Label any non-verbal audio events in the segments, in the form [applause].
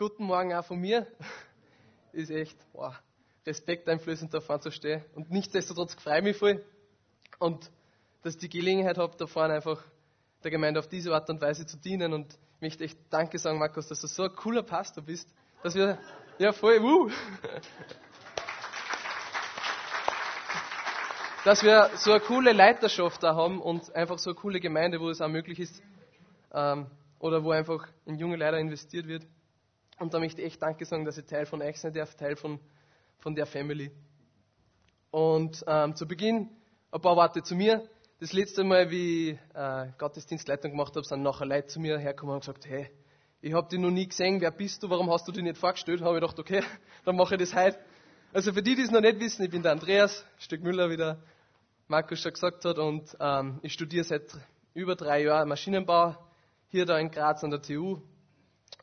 guten Morgen auch von mir. [laughs] Ist echt boah, respekteinflößend, da vorne zu stehen. Und nichtsdestotrotz freue ich mich voll. Und dass ich die Gelegenheit habe, da vorne einfach der Gemeinde auf diese Art und Weise zu dienen. Und ich möchte echt Danke sagen, Markus, dass du so ein cooler Pastor bist. Dass wir, ja voll, wuh. [laughs] Dass wir so eine coole Leiterschaft da haben und einfach so eine coole Gemeinde, wo es auch möglich ist, ähm, oder wo einfach in junge Leiter investiert wird. Und da möchte ich echt Danke sagen, dass ich Teil von euch sein darf, Teil von, von der Family. Und ähm, zu Beginn ein paar Worte zu mir. Das letzte Mal, wie ich äh, Gottesdienstleitung gemacht habe, sind nachher Leute zu mir hergekommen und gesagt, hey, ich habe dich noch nie gesehen, wer bist du, warum hast du dich nicht vorgestellt? Habe ich gedacht, okay, [laughs] dann mache ich das heute. Also für die, die es noch nicht wissen, ich bin der Andreas Stück Müller, wie der Markus schon gesagt hat, und ähm, ich studiere seit über drei Jahren Maschinenbau hier da in Graz an der TU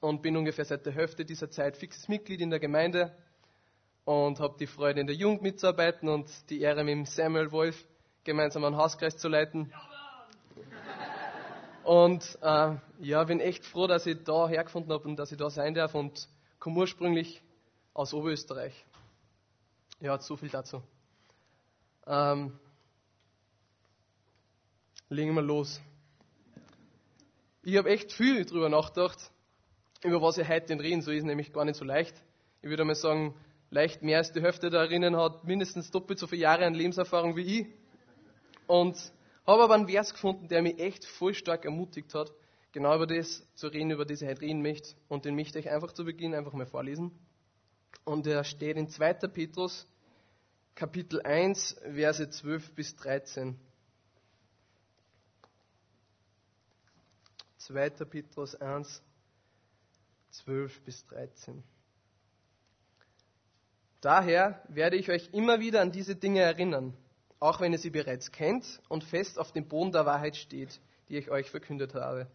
und bin ungefähr seit der Hälfte dieser Zeit fixes Mitglied in der Gemeinde und habe die Freude in der Jugend mitzuarbeiten und die Ehre mit Samuel Wolf gemeinsam einen Hauskreis zu leiten. Und äh, ja, bin echt froh, dass ich da hergefunden habe und dass ich da sein darf und komme ursprünglich aus Oberösterreich. Ja, so viel dazu. Ähm, legen wir los. Ich habe echt viel drüber nachgedacht, über was ich heute reden soll, ist nämlich gar nicht so leicht. Ich würde mal sagen, leicht mehr als die Hälfte der Erinnen hat mindestens doppelt so viele Jahre an Lebenserfahrung wie ich. Und habe aber einen Vers gefunden, der mich echt voll stark ermutigt hat, genau über das zu reden, über das ich heute reden möchte. Und den möchte ich einfach zu Beginn einfach mal vorlesen. Und er steht in 2. Petrus, Kapitel 1, Verse 12 bis 13. 2. Petrus 1, 12 bis 13. Daher werde ich euch immer wieder an diese Dinge erinnern, auch wenn ihr sie bereits kennt und fest auf dem Boden der Wahrheit steht, die ich euch verkündet habe.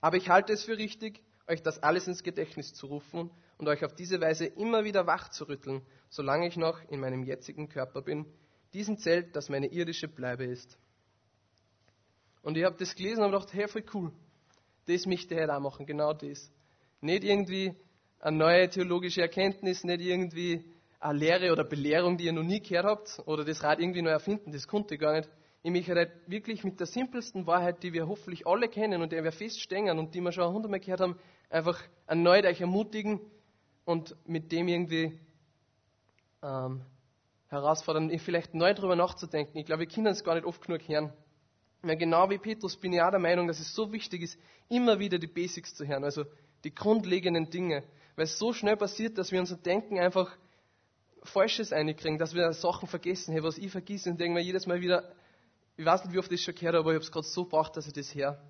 Aber ich halte es für richtig, euch das alles ins Gedächtnis zu rufen und euch auf diese Weise immer wieder wach zu rütteln, solange ich noch in meinem jetzigen Körper bin, diesen Zelt, das meine irdische Bleibe ist. Und ich habe das gelesen und gedacht, hey, voll cool. Das möchte heute auch machen, genau das. Nicht irgendwie eine neue theologische Erkenntnis, nicht irgendwie eine Lehre oder Belehrung, die ihr noch nie gehört habt, oder das Rad irgendwie neu erfinden, das konnte ich gar nicht. Ich möchte halt wirklich mit der simpelsten Wahrheit, die wir hoffentlich alle kennen und der wir feststehen und die wir schon hundertmal gehört haben, einfach erneut euch ermutigen und mit dem irgendwie ähm, herausfordern, vielleicht neu darüber nachzudenken. Ich glaube, wir können es gar nicht oft genug hören. Weil genau wie Petrus bin ich auch der Meinung, dass es so wichtig ist, immer wieder die Basics zu hören, also die grundlegenden Dinge. Weil es so schnell passiert, dass wir unser Denken einfach Falsches einkriegen, dass wir Sachen vergessen. Hey, was ich vergesse und denke mir jedes Mal wieder, ich weiß nicht, wie oft ich schon gehört habe, aber ich habe es gerade so gebraucht, dass ich das her.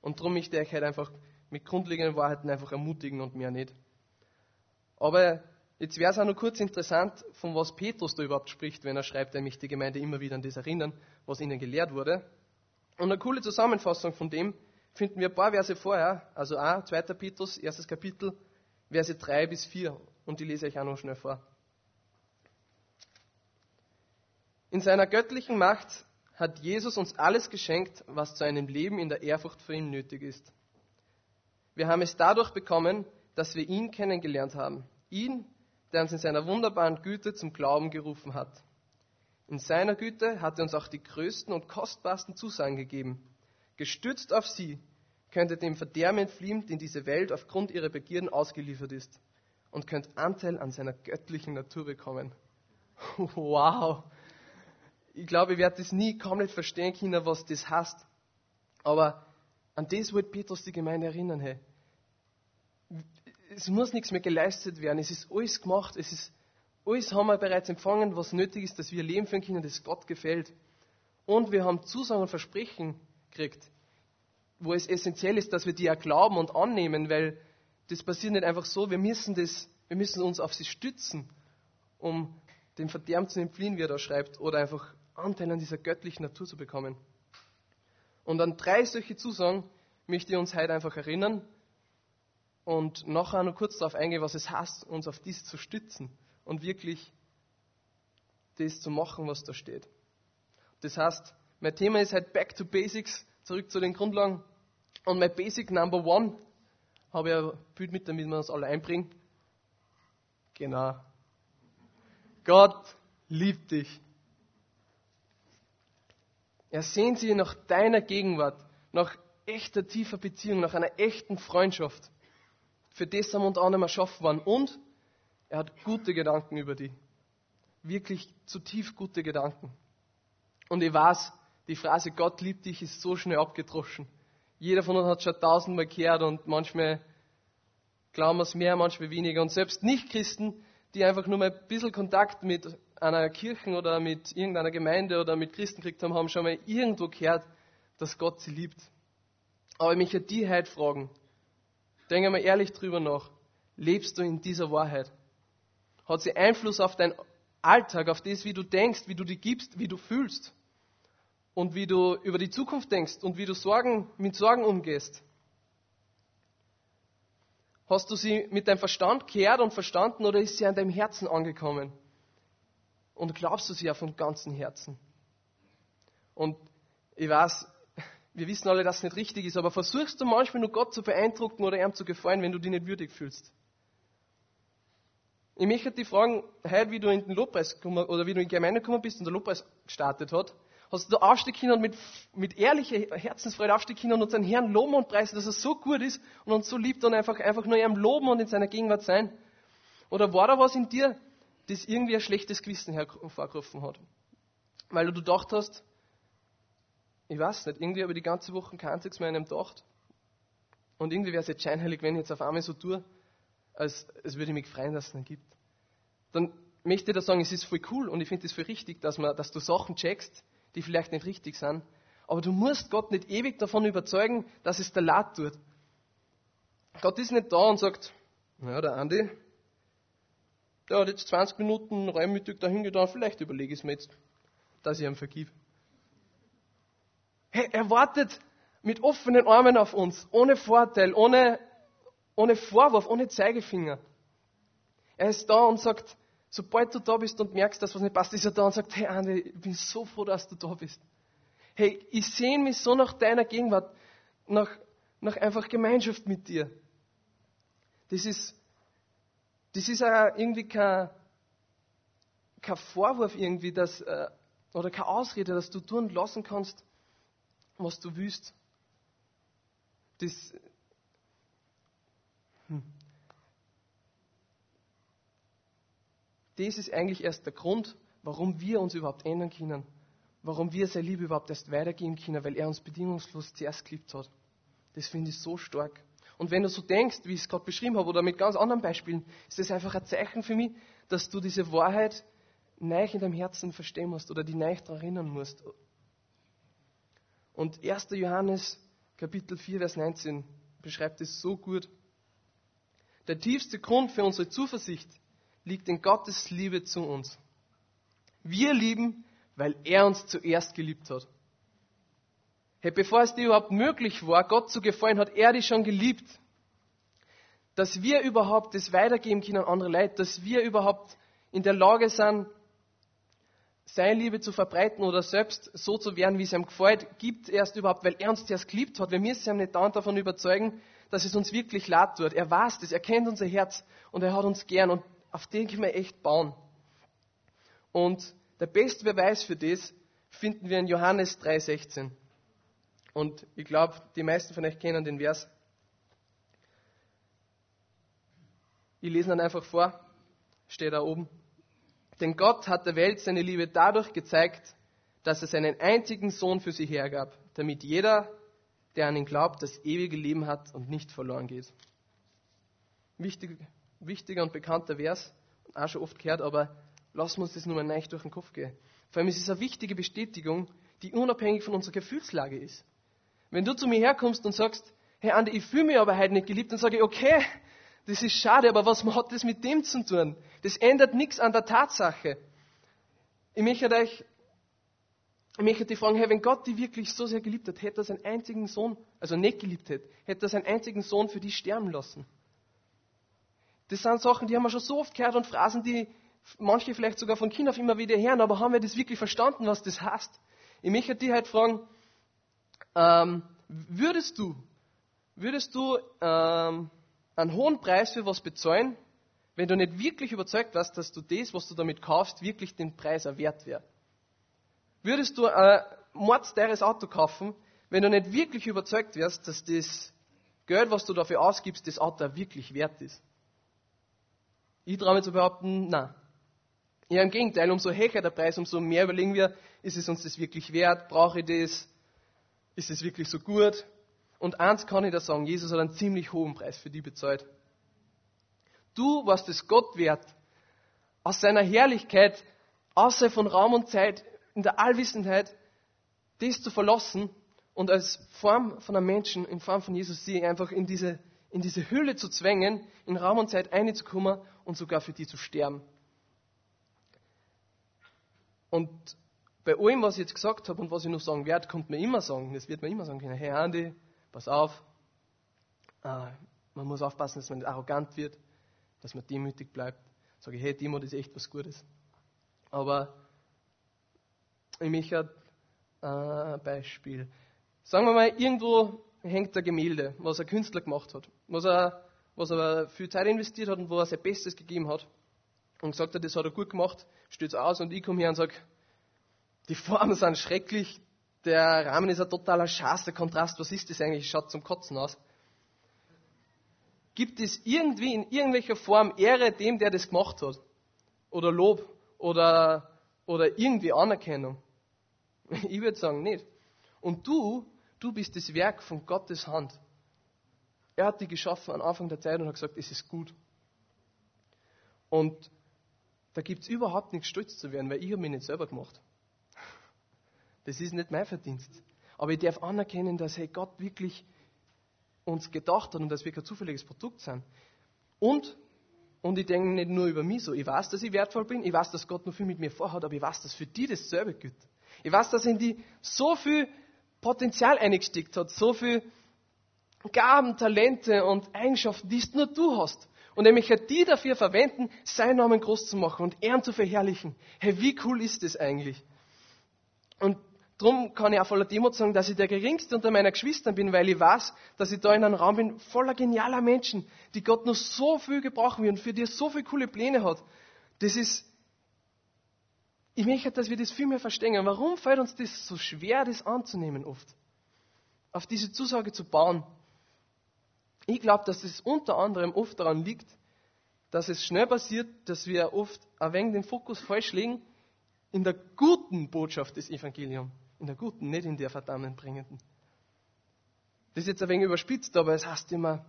Und darum möchte ich euch halt einfach mit grundlegenden Wahrheiten einfach ermutigen und mehr nicht. Aber Jetzt wäre es auch noch kurz interessant, von was Petrus da überhaupt spricht, wenn er schreibt, er möchte die Gemeinde immer wieder an das erinnern, was ihnen gelehrt wurde. Und eine coole Zusammenfassung von dem finden wir ein paar Verse vorher, also A, 2. Petrus, erstes Kapitel, Verse 3 bis 4. Und die lese ich auch noch schnell vor. In seiner göttlichen Macht hat Jesus uns alles geschenkt, was zu einem Leben in der Ehrfurcht für ihn nötig ist. Wir haben es dadurch bekommen, dass wir ihn kennengelernt haben. Ihn, der uns in seiner wunderbaren Güte zum Glauben gerufen hat. In seiner Güte hat er uns auch die größten und kostbarsten Zusagen gegeben. Gestützt auf sie könnt ihr dem Verderben entfliehen, den diese Welt aufgrund ihrer Begierden ausgeliefert ist, und könnt Anteil an seiner göttlichen Natur bekommen. [laughs] Wow! Ich glaube, ich werde das nie komplett verstehen können, was das heißt. Aber an das wird Petrus die Gemeinde erinnern. Hey es muss nichts mehr geleistet werden. Es ist alles gemacht. Es ist, alles haben wir bereits empfangen, was nötig ist, dass wir Leben führen können, das Gott gefällt. Und wir haben Zusagen und Versprechen gekriegt, wo es essentiell ist, dass wir die auch glauben und annehmen, weil das passiert nicht einfach so. Wir müssen, das, wir müssen uns auf sie stützen, um dem Verderben zu entfliehen, wie er da schreibt, oder einfach Anteil an dieser göttlichen Natur zu bekommen. Und an drei solche Zusagen möchte ich uns heute einfach erinnern und nachher noch kurz darauf eingehen, was es heißt, uns auf dies zu stützen und wirklich das zu machen, was da steht. Das heißt, mein Thema ist halt Back to Basics, zurück zu den Grundlagen. Und mein Basic Number One habe ich ein Bild mit, damit wir uns alle einbringen. Genau. Gott liebt dich. Er sehnt sich nach deiner Gegenwart, nach echter tiefer Beziehung, nach einer echten Freundschaft. Für das wir unter anderem erschaffen worden. Und er hat gute Gedanken über dich. Wirklich zutiefst gute Gedanken. Und ich weiß, die Phrase Gott liebt dich ist so schnell abgedroschen. Jeder von uns hat schon tausendmal gehört und manchmal glauben wir es mehr, manchmal weniger. Und selbst Nicht-Christen, die einfach nur mal ein bisschen Kontakt mit einer Kirche oder mit irgendeiner Gemeinde oder mit Christen gekriegt haben, haben schon mal irgendwo gehört, dass Gott sie liebt. Aber ich möchte die heute fragen, denke mal ehrlich drüber nach, lebst du in dieser Wahrheit? Hat sie Einfluss auf deinen Alltag, auf das, wie du denkst, wie du dich gibst, wie du fühlst? Und wie du über die Zukunft denkst und wie du Sorgen, mit Sorgen umgehst? Hast du sie mit deinem Verstand gehört und verstanden oder ist sie an deinem Herzen angekommen? Und glaubst du sie ja von ganzem Herzen? Und ich weiß, wir wissen alle, dass es nicht richtig ist, aber versuchst du manchmal nur Gott zu beeindrucken oder ihm zu gefallen, wenn du dich nicht würdig fühlst? Ich möchte dich fragen, heute, wie du in den Lobpreis gekommen, oder wie du in die Gemeinde gekommen bist und der Lobpreis gestartet hat, hast du da aufstehen können und mit, mit ehrlicher Herzensfreude aufstehen können und seinen Herrn loben und preisen, dass er so gut ist und uns so liebt und einfach, einfach nur ihm loben und in seiner Gegenwart sein? Oder war da was in dir, das irgendwie ein schlechtes Gewissen hervorgerufen hat? Weil du gedacht hast, ich weiß nicht, irgendwie habe ich die ganze Woche kein einziges Mal an ihm gedacht. Und irgendwie wäre es jetzt scheinheilig, wenn ich jetzt auf einmal so tue, als, als würde ich mich freuen, dass es ihn gibt. Dann möchte ich da sagen, es ist voll cool und ich finde es voll richtig, dass, man, dass du Sachen checkst, die vielleicht nicht richtig sind. Aber du musst Gott nicht ewig davon überzeugen, dass es der Leid tut. Gott ist nicht da und sagt, naja, der Andi, der hat jetzt 20 Minuten reumütig dahin getan, vielleicht überlege ich es mir jetzt, dass ich ihm vergib. Hey, er wartet mit offenen Armen auf uns, ohne Vorteil, ohne, ohne Vorwurf, ohne Zeigefinger. Er ist da und sagt, sobald du da bist und merkst, dass was nicht passt, ist er da und sagt, hey Andi, ich bin so froh, dass du da bist. Hey, ich sehne mich so nach deiner Gegenwart, nach, nach einfach Gemeinschaft mit dir. Das ist, das ist auch irgendwie kein, kein Vorwurf irgendwie, dass, äh, oder keine Ausrede, dass du tun lassen kannst, was du willst. Das, hm. das ist eigentlich erst der Grund, warum wir uns überhaupt ändern können. Warum wir seine Liebe überhaupt erst weitergeben können, weil er uns bedingungslos zuerst geliebt hat. Das finde ich so stark. Und wenn du so denkst, wie ich es gerade beschrieben habe, oder mit ganz anderen Beispielen, ist das einfach ein Zeichen für mich, dass du diese Wahrheit neu in deinem Herzen verstehen musst oder die neu daran erinnern musst. Und 1. Johannes Kapitel 4, Vers 19 beschreibt es so gut. Der tiefste Grund für unsere Zuversicht liegt in Gottes Liebe zu uns. Wir lieben, weil er uns zuerst geliebt hat. Hey, bevor es dir überhaupt möglich war, Gott zu gefallen, hat er dich schon geliebt. Dass wir überhaupt das weitergeben können an andere Leute, dass wir überhaupt in der Lage sind, seine Liebe zu verbreiten oder selbst so zu werden, wie es ihm gefällt, gibt erst überhaupt, weil er uns zuerst geliebt hat. Wir müssen ihm nicht dauernd davon überzeugen, dass es uns wirklich leid tut. Er weiß das, er kennt unser Herz und er hat uns gern und auf den können wir echt bauen. Und der beste Beweis für das finden wir in Johannes 3,16. Und ich glaube, die meisten von euch kennen den Vers. Ich lese ihn einfach vor, steht da oben. Denn Gott hat der Welt seine Liebe dadurch gezeigt, dass er seinen einzigen Sohn für sie hergab, damit jeder, der an ihn glaubt, das ewige Leben hat und nicht verloren geht. Wichtig, wichtiger und bekannter Vers, auch schon oft gehört, aber wir uns das nur mal nicht durch den Kopf gehen. Vor allem ist es eine wichtige Bestätigung, die unabhängig von unserer Gefühlslage ist. Wenn du zu mir herkommst und sagst, hey Andi, ich fühle mich aber heute nicht geliebt, dann sage ich, okay, das ist schade, aber was hat das mit dem zu tun? Das ändert nichts an der Tatsache. Ich möchte euch, ich möchte dich fragen, hey, wenn Gott dich wirklich so sehr geliebt hat, hätte er seinen einzigen Sohn, also nicht geliebt hätte, hätte er seinen einzigen Sohn für dich sterben lassen. Das sind Sachen, die haben wir schon so oft gehört und Phrasen, die manche vielleicht sogar von Kind auf immer wieder hören, aber haben wir das wirklich verstanden, was das heißt? Ich möchte dich halt fragen, ähm, würdest du, würdest du ähm, einen hohen Preis für was bezahlen, wenn du nicht wirklich überzeugt warst, dass du das, was du damit kaufst, wirklich den Preis wert wäre? Würdest du ein mordsteures Auto kaufen, wenn du nicht wirklich überzeugt wärst, dass das Geld, was du dafür ausgibst, das Auto wirklich wert ist? Ich traue mir zu behaupten, nein. Ja, im Gegenteil, umso höher der Preis, umso mehr überlegen wir, ist es uns das wirklich wert? Brauche ich das? Ist es wirklich so gut? Und eins kann ich da sagen, Jesus hat einen ziemlich hohen Preis für die bezahlt. Du warst es Gott wert, aus seiner Herrlichkeit, außer von Raum und Zeit, in der Allwissenheit, das zu verlassen und als Form von einem Menschen, in Form von Jesus, sie einfach in diese, in diese Hülle zu zwängen, in Raum und Zeit einzukommen und sogar für die zu sterben. Und bei allem, was ich jetzt gesagt habe und was ich noch sagen werde, kommt mir immer sagen, das wird mir immer sagen können, hey Andi, pass auf, äh, man muss aufpassen, dass man nicht arrogant wird, dass man demütig bleibt. Sage ich, hey Timo, das ist echt was Gutes. Aber ich möchte ein äh, Beispiel. Sagen wir mal, irgendwo hängt ein Gemälde, was ein Künstler gemacht hat, was er, was er viel Zeit investiert hat und wo er sein Bestes gegeben hat und gesagt hat, das hat er gut gemacht, steht aus und ich komme her und sage, die Formen sind schrecklich, der Rahmen ist ein totaler Schatz, der Kontrast, was ist das eigentlich? Schaut zum Kotzen aus. Gibt es irgendwie in irgendwelcher Form Ehre dem, der das gemacht hat? Oder Lob? Oder, oder irgendwie Anerkennung? [laughs] Ich würde sagen, nicht. Und du, du bist das Werk von Gottes Hand. Er hat dich geschaffen am Anfang der Zeit und hat gesagt, es ist gut. Und da gibt es überhaupt nichts stolz zu werden, weil ich habe mich nicht selber gemacht. Das ist nicht mein Verdienst. Aber ich darf anerkennen, dass hey, Gott wirklich uns gedacht hat und dass wir kein zufälliges Produkt sind. Und, und ich denke nicht nur über mich so. Ich weiß, dass ich wertvoll bin. Ich weiß, dass Gott noch viel mit mir vorhat, aber ich weiß, dass für die dasselbe gilt. Ich weiß, dass in die so viel Potenzial eingesteckt hat, so viel Gaben, Talente und Eigenschaften, die nur du hast. Und er möchte die dafür verwenden, seinen Namen groß zu machen und Ehren zu verherrlichen. Hey, wie cool ist das eigentlich? Und Darum kann ich auch voller Demut sagen, dass ich der Geringste unter meiner Geschwistern bin, weil ich weiß, dass ich da in einem Raum bin voller genialer Menschen, die Gott noch so viel gebrauchen will und für die er so viele coole Pläne hat. Das ist, ich möchte, dass wir das viel mehr verstehen. Warum fällt uns das so schwer, das anzunehmen oft? Auf diese Zusage zu bauen. Ich glaube, dass es unter anderem oft daran liegt, dass es schnell passiert, dass wir oft ein wenig den Fokus falsch legen in der guten Botschaft des Evangeliums. In der guten, nicht in der verdammensbringenden. Das ist jetzt ein wenig überspitzt, aber es heißt immer,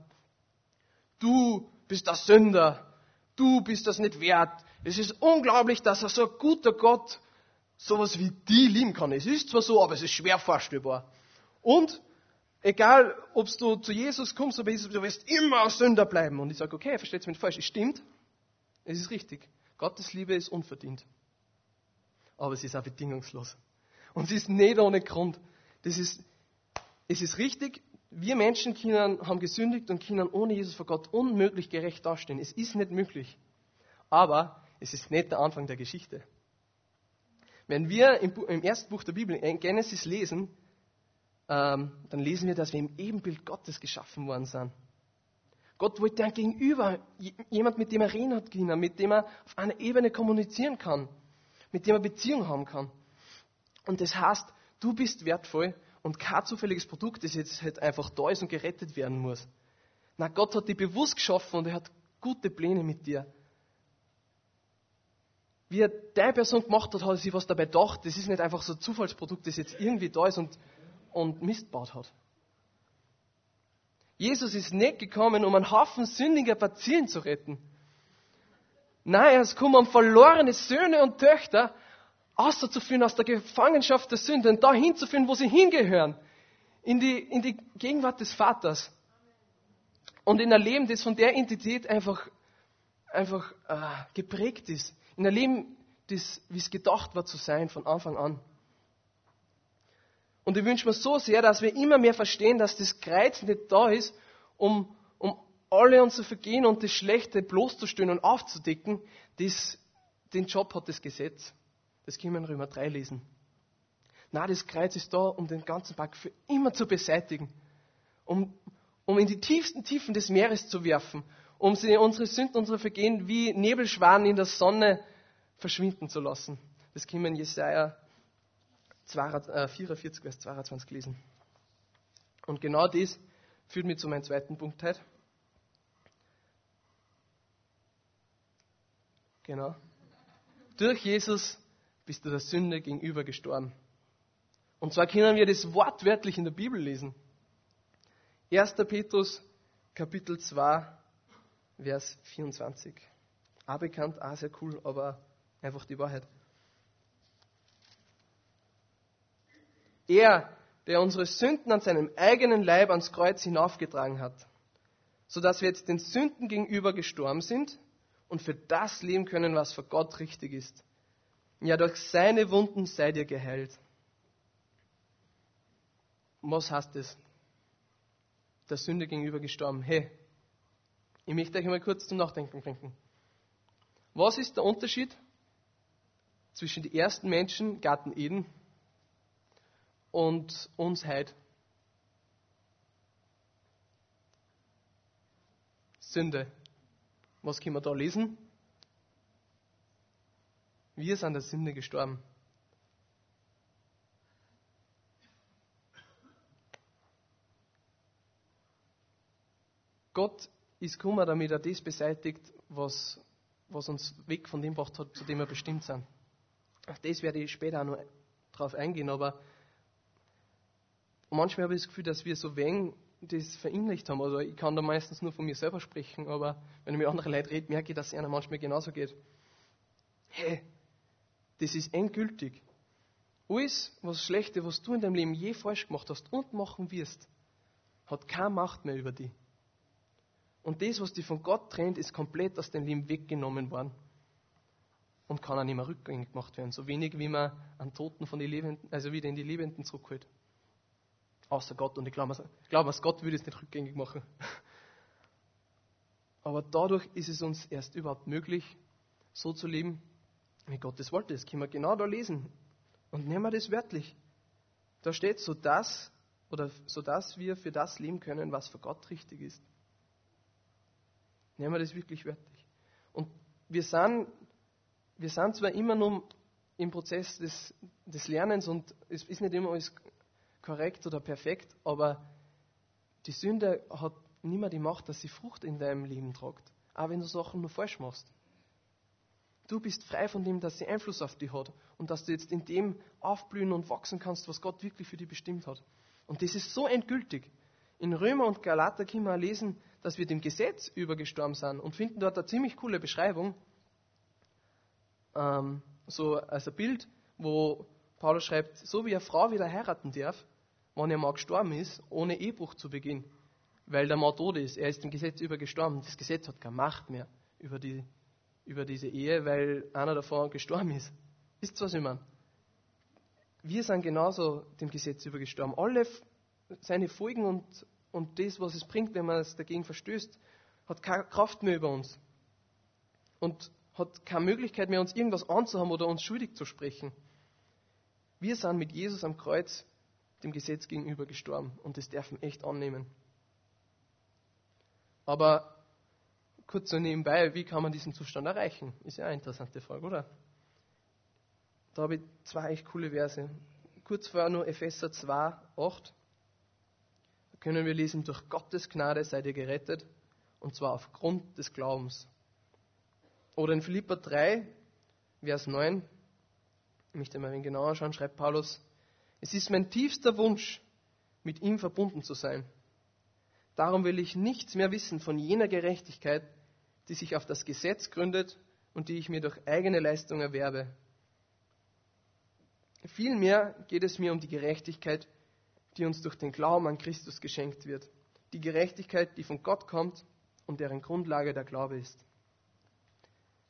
du bist der Sünder, du bist das nicht wert. Es ist unglaublich, dass er so ein guter Gott sowas wie die lieben kann. Es ist zwar so, aber es ist schwer vorstellbar. Und egal, ob du zu Jesus kommst oder Jesus, du wirst immer ein Sünder bleiben. Und ich sage, okay, versteht es mich falsch. Es stimmt, es ist richtig. Gottes Liebe ist unverdient. Aber es ist auch bedingungslos. Und es ist nicht ohne Grund. Das ist, es ist richtig, wir Menschen können, haben gesündigt und können ohne Jesus vor Gott unmöglich gerecht dastehen. Es ist nicht möglich. Aber es ist nicht der Anfang der Geschichte. Wenn wir im, im ersten Buch der Bibel, in Genesis lesen, ähm, dann lesen wir, dass wir im Ebenbild Gottes geschaffen worden sind. Gott wollte ein Gegenüber, jemand, mit dem er reden hat mit dem er auf einer Ebene kommunizieren kann, mit dem er Beziehung haben kann. Und das heißt, du bist wertvoll und kein zufälliges Produkt, das jetzt halt einfach da ist und gerettet werden muss. Na, Gott hat dich bewusst geschaffen und er hat gute Pläne mit dir. Wie er deine Person gemacht hat, hat er sich was dabei gedacht. Das ist nicht einfach so ein Zufallsprodukt, das jetzt irgendwie da ist und, und Mist baut hat. Jesus ist nicht gekommen, um einen Haufen sündiger Patienten zu retten. Nein, er ist gekommen, um verlorene Söhne und Töchter auszuführen aus der Gefangenschaft der Sünde und dahin zu führen, wo sie hingehören. In die, in die Gegenwart des Vaters. Und in ein Leben, das von der Identität einfach, einfach äh, geprägt ist. In ein Leben, das, wie es gedacht war zu sein von Anfang an. Und ich wünsche mir so sehr, dass wir immer mehr verstehen, dass das Kreuz nicht da ist, um, um alle unsere Vergehen und das Schlechte bloßzustellen und aufzudecken. Das, den Job hat das Gesetz. Das können wir in Römer 3 lesen. Na, das Kreuz ist da, um den ganzen Pack für immer zu beseitigen. Um, um in die tiefsten Tiefen des Meeres zu werfen, um sie, unsere Sünden, unsere Vergehen wie Nebelschwaden in der Sonne verschwinden zu lassen. Das können wir in Jesaja 44, äh, Vers 22 lesen. Und genau das führt mich zu meinem zweiten Punkt heute. Genau. Durch Jesus bist du der Sünde gegenüber gestorben. Und zwar können wir das wortwörtlich in der Bibel lesen. 1. Petrus, Kapitel 2, Vers 24. Auch bekannt, auch sehr cool, aber einfach die Wahrheit. Er, der unsere Sünden an seinem eigenen Leib ans Kreuz hinaufgetragen hat, sodass wir jetzt den Sünden gegenüber gestorben sind und für das leben können, was für Gott richtig ist. Ja, durch seine Wunden seid ihr geheilt. Was heißt das? Der Sünde gegenüber gestorben. Hey, ich möchte euch mal kurz zum Nachdenken bringen. Was ist der Unterschied zwischen den ersten Menschen, Garten Eden, und uns heute? Sünde. Was können wir da lesen? Wir sind der Sünde gestorben. Gott ist gekommen, damit er das beseitigt, was, was uns weg von dem gebracht hat, zu dem wir bestimmt sind. Auf das werde ich später auch noch drauf eingehen, aber manchmal habe ich das Gefühl, dass wir so wenig das verinnerlicht haben. Also ich kann da meistens nur von mir selber sprechen, aber wenn ich mit anderen Leuten rede, merke ich, dass es einer manchmal genauso geht. Hey, das ist endgültig. Alles, was Schlechte, was du in deinem Leben je falsch gemacht hast und machen wirst, hat keine Macht mehr über dich. Und das, was dich von Gott trennt, ist komplett aus deinem Leben weggenommen worden. Und kann auch nicht mehr rückgängig gemacht werden. So wenig, wie man an Toten von den Lebenden, also wieder in die Lebenden zurückholt. Außer Gott. Und ich glaube, glaube, Gott würde es nicht rückgängig machen. [laughs] Aber dadurch ist es uns erst überhaupt möglich, so zu leben, wie Gott es wollte. Das können wir genau da lesen. Und nehmen wir das wörtlich. Da steht so das, oder so dass wir für das leben können, was für Gott richtig ist. Nehmen wir das wirklich wörtlich. Und wir sind, wir sind zwar immer noch im Prozess des, des Lernens und es ist nicht immer alles korrekt oder perfekt, aber die Sünde hat nicht mehr die Macht, dass sie Frucht in deinem Leben tragt. Auch wenn du Sachen nur falsch machst. Du bist frei von dem, dass sie Einfluss auf dich hat und dass du jetzt in dem aufblühen und wachsen kannst, was Gott wirklich für dich bestimmt hat. Und das ist so endgültig. In Römer und Galater können wir lesen, dass wir dem Gesetz übergestorben sind und finden dort eine ziemlich coole Beschreibung, ähm, so als ein Bild, wo Paulus schreibt, so wie eine Frau wieder heiraten darf, wenn ihr Mann gestorben ist, ohne Ehebruch zu begehen, weil der Mann tot ist. Er ist dem Gesetz übergestorben. Das Gesetz hat keine Macht mehr über die über diese Ehe, weil einer davon gestorben ist. Wisst ihr, was ich meine? Wir sind genauso dem Gesetz übergestorben. Alle seine Folgen und, und das, was es bringt, wenn man es dagegen verstößt, hat keine Kraft mehr über uns. Und hat keine Möglichkeit mehr, uns irgendwas anzuhaben oder uns schuldig zu sprechen. Wir sind mit Jesus am Kreuz dem Gesetz gegenüber gestorben und das dürfen echt annehmen. Aber kurz so nebenbei, wie kann man diesen Zustand erreichen? Ist ja eine interessante Frage, oder? Da habe ich zwei echt coole Verse. Kurz vorher nur Epheser 2, 8. Da können wir lesen, durch Gottes Gnade seid ihr gerettet, und zwar aufgrund des Glaubens. Oder in Philippa 3, Vers 9, ich möchte mal ein genauer schauen, schreibt Paulus, es ist mein tiefster Wunsch, mit ihm verbunden zu sein. Darum will ich nichts mehr wissen von jener Gerechtigkeit, die sich auf das Gesetz gründet und die ich mir durch eigene Leistung erwerbe. Vielmehr geht es mir um die Gerechtigkeit, die uns durch den Glauben an Christus geschenkt wird. Die Gerechtigkeit, die von Gott kommt und deren Grundlage der Glaube ist.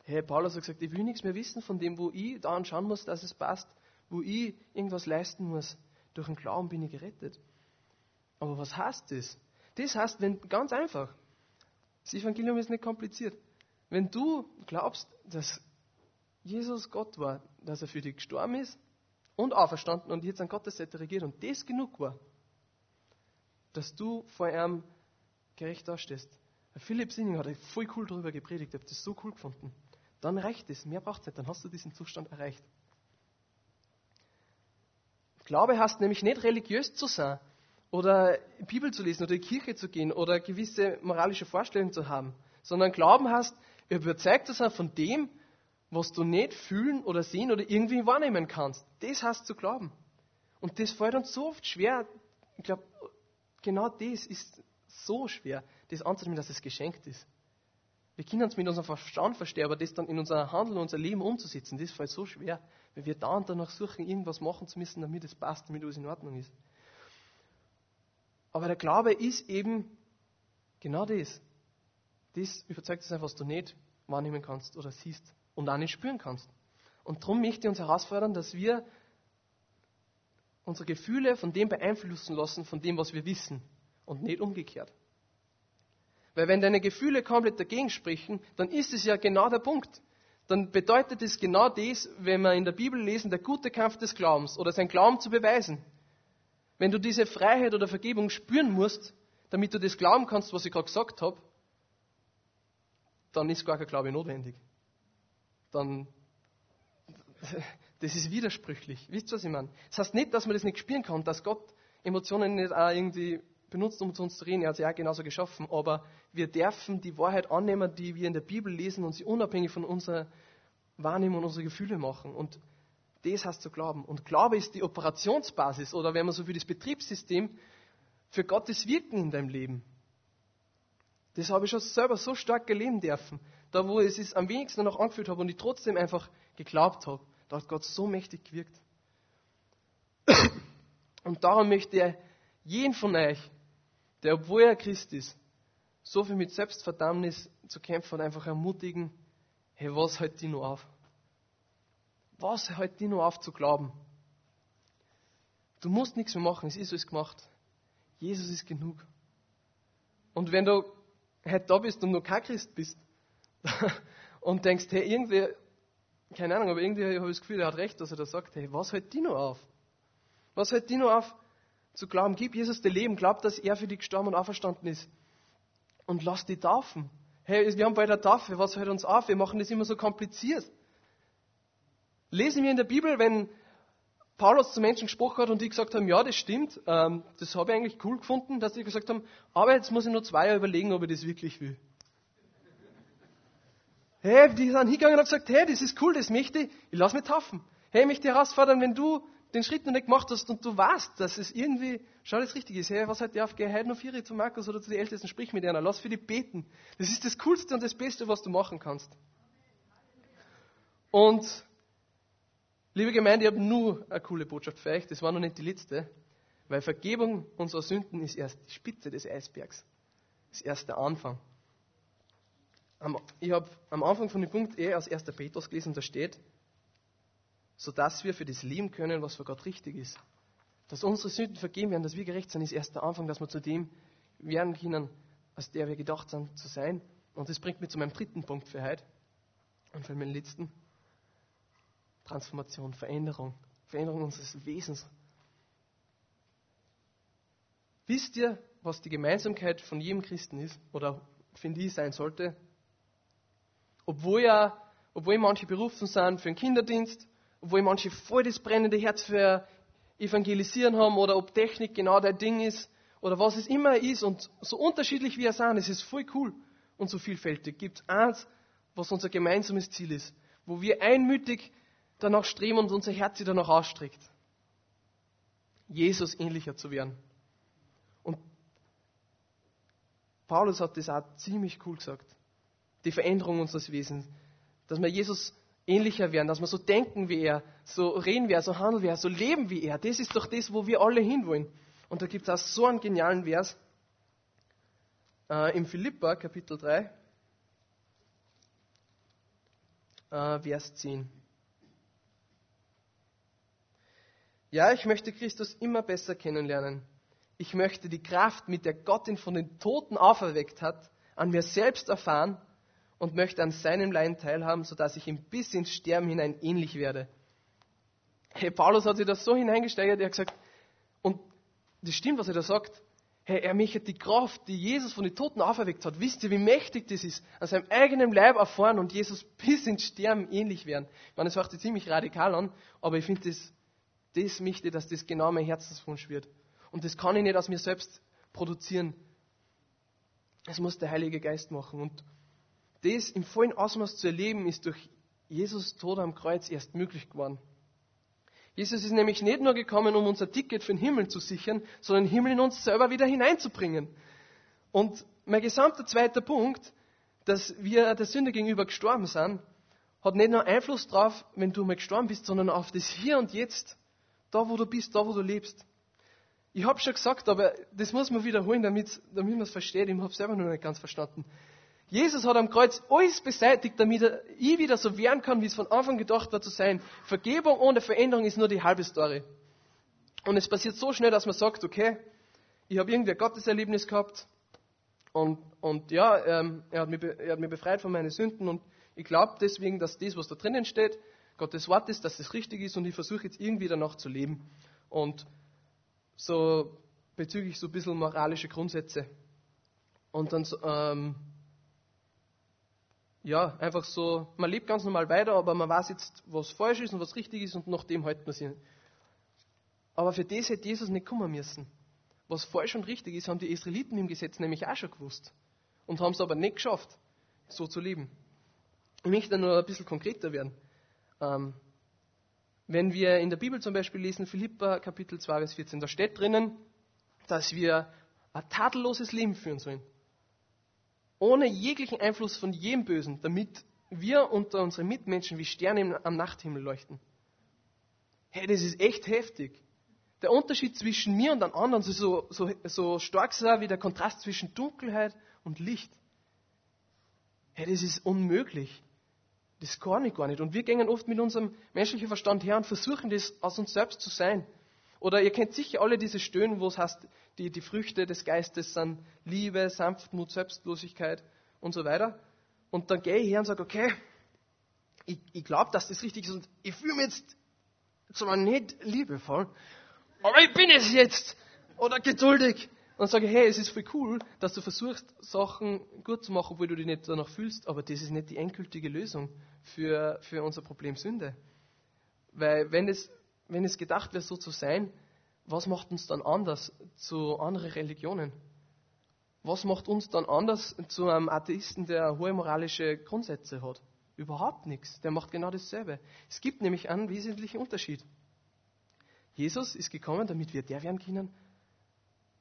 Hey, Paulus hat gesagt, ich will nichts mehr wissen von dem, wo ich daran schauen muss, dass es passt, wo ich irgendwas leisten muss. Durch den Glauben bin ich gerettet. Aber was heißt das? Das heißt, wenn, ganz einfach, das Evangelium ist nicht kompliziert. Wenn du glaubst, dass Jesus Gott war, dass er für dich gestorben ist und auferstanden und jetzt an Gottes Seite regiert und das genug war, dass du vor ihm gerecht dastehst. Philipp Sinning hat voll cool darüber gepredigt, ich habe das so cool gefunden. Dann reicht es, mehr braucht es nicht, dann hast du diesen Zustand erreicht. Glaube heißt nämlich nicht religiös zu sein oder Bibel zu lesen oder in die Kirche zu gehen oder gewisse moralische Vorstellungen zu haben, sondern Glauben heißt, überzeugt zu sein von dem, was du nicht fühlen oder sehen oder irgendwie wahrnehmen kannst. Das heißt zu glauben. Und das fällt uns so oft schwer. Ich glaube, genau das ist so schwer, das anzunehmen, dass es geschenkt ist. Wir können uns mit unserem Verstand verstehen, aber das dann in unser Handeln, unser Leben umzusetzen, das fällt so schwer, weil wir da und danach suchen, irgendwas machen zu müssen, damit es passt, damit alles in Ordnung ist. Aber der Glaube ist eben genau das. Das überzeugt sein, was du nicht wahrnehmen kannst oder siehst und auch nicht spüren kannst. Und darum möchte ich uns herausfordern, dass wir unsere Gefühle von dem beeinflussen lassen, von dem, was wir wissen und nicht umgekehrt. Weil wenn deine Gefühle komplett dagegen sprechen, dann ist es ja genau der Punkt. Dann bedeutet es genau das, wenn wir in der Bibel lesen, der gute Kampf des Glaubens oder sein Glauben zu beweisen. Wenn du diese Freiheit oder Vergebung spüren musst, damit du das glauben kannst, was ich gerade gesagt habe, dann ist gar kein Glaube notwendig. Dann, das ist widersprüchlich. Wisst ihr, was ich meine? Das heißt nicht, dass man das nicht spüren kann, dass Gott Emotionen nicht auch irgendwie benutzt, um zu uns zu reden. Er hat sie auch genauso geschaffen. Aber wir dürfen die Wahrheit annehmen, die wir in der Bibel lesen und sie unabhängig von unserer Wahrnehmung und unserer Gefühle machen. Und das heißt zu glauben. Und Glaube ist die Operationsbasis oder wenn man so will, das Betriebssystem für Gottes Wirken in deinem Leben. Das habe ich schon selber so stark geleben dürfen. Da, wo ich es am wenigsten noch angefühlt habe und ich trotzdem einfach geglaubt habe, da hat Gott so mächtig gewirkt. Und darum möchte er jeden von euch, der, obwohl er Christ ist, so viel mit Selbstverdammnis zu kämpfen hat, einfach ermutigen, hey, was hält die nur auf? Was hält die nur auf zu glauben? Du musst nichts mehr machen, es ist alles gemacht. Jesus ist genug. Und wenn du heute da bist und noch kein Christ bist [laughs] und denkst, hey, irgendwie, keine Ahnung, aber irgendwie habe ich das Gefühl, er hat recht, dass er da sagt, hey, was hält die noch auf? Was hält die noch auf zu glauben? Gib Jesus dein Leben, glaub, dass er für dich gestorben und auferstanden ist. Und lass die taufen. Hey, wir haben bei der Taufe, was hält uns auf? Wir machen das immer so kompliziert. Lesen wir in der Bibel, wenn Paulus zu Menschen gesprochen hat und die gesagt haben, ja, das stimmt, ähm, das habe ich eigentlich cool gefunden, dass die gesagt haben, aber jetzt muss ich nur zwei Jahre überlegen, ob ich das wirklich will. Hey, die sind hingegangen und haben gesagt, hey, das ist cool, das möchte ich, ich lass mich taufen. Hey, ich möchte herausfordern, wenn du den Schritt noch nicht gemacht hast und du weißt, dass es irgendwie, schau, das richtig ist, hey, was hat der auf, geh heute noch vier zu Markus oder zu den Ältesten, sprich mit einer, lass für die beten. Das ist das Coolste und das Beste, was du machen kannst. Und Liebe Gemeinde, ich habe nur eine coole Botschaft für euch. Das war noch nicht die letzte, weil Vergebung unserer Sünden ist erst die Spitze des Eisbergs. Das ist erst der Anfang. Ich habe am Anfang von dem Punkt eh aus 1. Petrus gelesen, da steht, sodass wir für das leben können, was für Gott richtig ist. Dass unsere Sünden vergeben werden, dass wir gerecht sind, ist erst der Anfang, dass wir zu dem werden können, als der wir gedacht sind zu sein. Und das bringt mich zu meinem dritten Punkt für heute und für meinen letzten. Transformation, Veränderung, Veränderung unseres Wesens. Wisst ihr, was die Gemeinsamkeit von jedem Christen ist oder finde ich sein sollte? Obwohl ja, obwohl manche berufen sind für den Kinderdienst, obwohl manche voll das brennende Herz für Evangelisieren haben oder ob Technik genau dein Ding ist oder was es immer ist und so unterschiedlich wie wir sind, es ist voll cool und so vielfältig. Gibt eins, was unser gemeinsames Ziel ist, wo wir einmütig danach streben und unser Herz sich danach ausstreckt. Jesus ähnlicher zu werden. Und Paulus hat das auch ziemlich cool gesagt. Die Veränderung unseres Wesens. Dass wir Jesus ähnlicher werden, dass wir so denken wie er, so reden wie er, so handeln wie er, so leben wie er. Das ist doch das, wo wir alle hinwollen. Und da gibt es auch so einen genialen Vers äh, im Philippa, Kapitel 3, äh, Vers 10. Ja, ich möchte Christus immer besser kennenlernen. Ich möchte die Kraft, mit der Gott ihn von den Toten auferweckt hat, an mir selbst erfahren und möchte an seinem Leiden teilhaben, sodass ich ihm bis ins Sterben hinein ähnlich werde. Hey, Paulus hat sich das so hineingesteigert, er hat gesagt, und das stimmt, was er da sagt, Hey, er möchte die Kraft, die Jesus von den Toten auferweckt hat. Wisst ihr, wie mächtig das ist? An seinem eigenen Leib erfahren und Jesus bis ins Sterben ähnlich werden. Ich meine, das hört sich ziemlich radikal an, aber ich finde das, das möchte, dass das genau mein Herzenswunsch wird. Und das kann ich nicht aus mir selbst produzieren. Das muss der Heilige Geist machen. Und das im vollen Ausmaß zu erleben, ist durch Jesus Tod am Kreuz erst möglich geworden. Jesus ist nämlich nicht nur gekommen, um unser Ticket für den Himmel zu sichern, sondern den Himmel in uns selber wieder hineinzubringen. Und mein gesamter zweiter Punkt, dass wir der Sünde gegenüber gestorben sind, hat nicht nur Einfluss darauf, wenn du mal gestorben bist, sondern auf das Hier und Jetzt, da wo du bist, da wo du lebst. Ich habe schon gesagt, aber das muss man wiederholen, damit, man es versteht. Ich habe es selber noch nicht ganz verstanden. Jesus hat am Kreuz alles beseitigt, damit ich wieder so werden kann, wie es von Anfang gedacht war zu sein. Vergebung ohne Veränderung ist nur die halbe Story. Und es passiert so schnell, dass man sagt, okay, ich habe irgendwie ein Gotteserlebnis gehabt und, und ja, ähm, er, hat mich, er hat mich befreit von meinen Sünden und ich glaube deswegen, dass das, was da drinnen steht, Gottes Wort ist, dass es richtig ist und ich versuche jetzt irgendwie danach zu leben. Und so bezüglich so ein bisschen moralische Grundsätze. Und dann ähm, ja, einfach so, man lebt ganz normal weiter, aber man weiß jetzt, was falsch ist und was richtig ist und nach dem halten wir sich. Aber für das hätte Jesus nicht kommen müssen. Was falsch und richtig ist, haben die Israeliten im Gesetz nämlich auch schon gewusst. Und haben es aber nicht geschafft, so zu leben. Ich möchte nur ein bisschen konkreter werden. Ähm, wenn wir in der Bibel zum Beispiel lesen, Philippa Kapitel 2, Vers 14, da steht drinnen, dass wir ein tadelloses Leben führen sollen ohne jeglichen Einfluss von jedem Bösen, damit wir unter unseren Mitmenschen wie Sterne am Nachthimmel leuchten. Hey, das ist echt heftig. Der Unterschied zwischen mir und den anderen ist so, so, so stark wie der Kontrast zwischen Dunkelheit und Licht. Hey, das ist unmöglich. Das kann ich gar nicht. Und wir gehen oft mit unserem menschlichen Verstand her und versuchen das aus uns selbst zu sein. Oder ihr kennt sicher alle diese Stöhnen, wo es heißt, die, die Früchte des Geistes sind Liebe, Sanftmut, Selbstlosigkeit und so weiter. Und dann gehe ich her und sage, okay, ich, ich glaube, dass das richtig ist und ich fühle mich jetzt zwar nicht liebevoll, aber ich bin es jetzt oder geduldig. Und sage hey, es ist voll cool, dass du versuchst, Sachen gut zu machen, obwohl du dich nicht danach fühlst, aber das ist nicht die endgültige Lösung für, für unser Problem Sünde. Weil wenn es, wenn es gedacht wäre, so zu sein, was macht uns dann anders zu anderen Religionen? Was macht uns dann anders zu einem Atheisten, der hohe moralische Grundsätze hat? Überhaupt nichts. Der macht genau dasselbe. Es gibt nämlich einen wesentlichen Unterschied. Jesus ist gekommen, damit wir der werden können,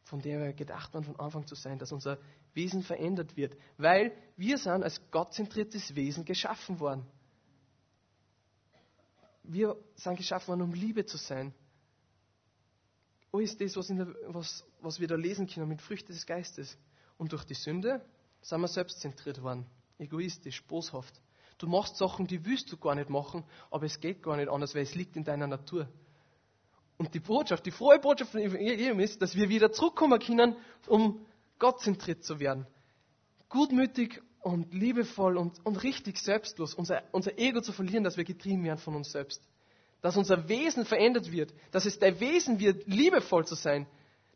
von der wir gedacht waren, von Anfang zu sein, dass unser Wesen verändert wird. Weil wir sind als gottzentriertes Wesen geschaffen worden. Wir sind geschaffen worden, um Liebe zu sein, alles das, was, der, was, was wir da lesen können mit Früchten des Geistes. Und durch die Sünde sind wir selbstzentriert worden, egoistisch, boshaft. Du machst Sachen, die willst du gar nicht machen, aber es geht gar nicht anders, weil es liegt in deiner Natur. Und die Botschaft, die frohe Botschaft von Evangelium ist, dass wir wieder zurückkommen können, um gottzentriert zu werden. Gutmütig und liebevoll und, und richtig selbstlos, unser, unser Ego zu verlieren, dass wir getrieben werden von uns selbst dass unser Wesen verändert wird, dass es dein Wesen wird, liebevoll zu sein,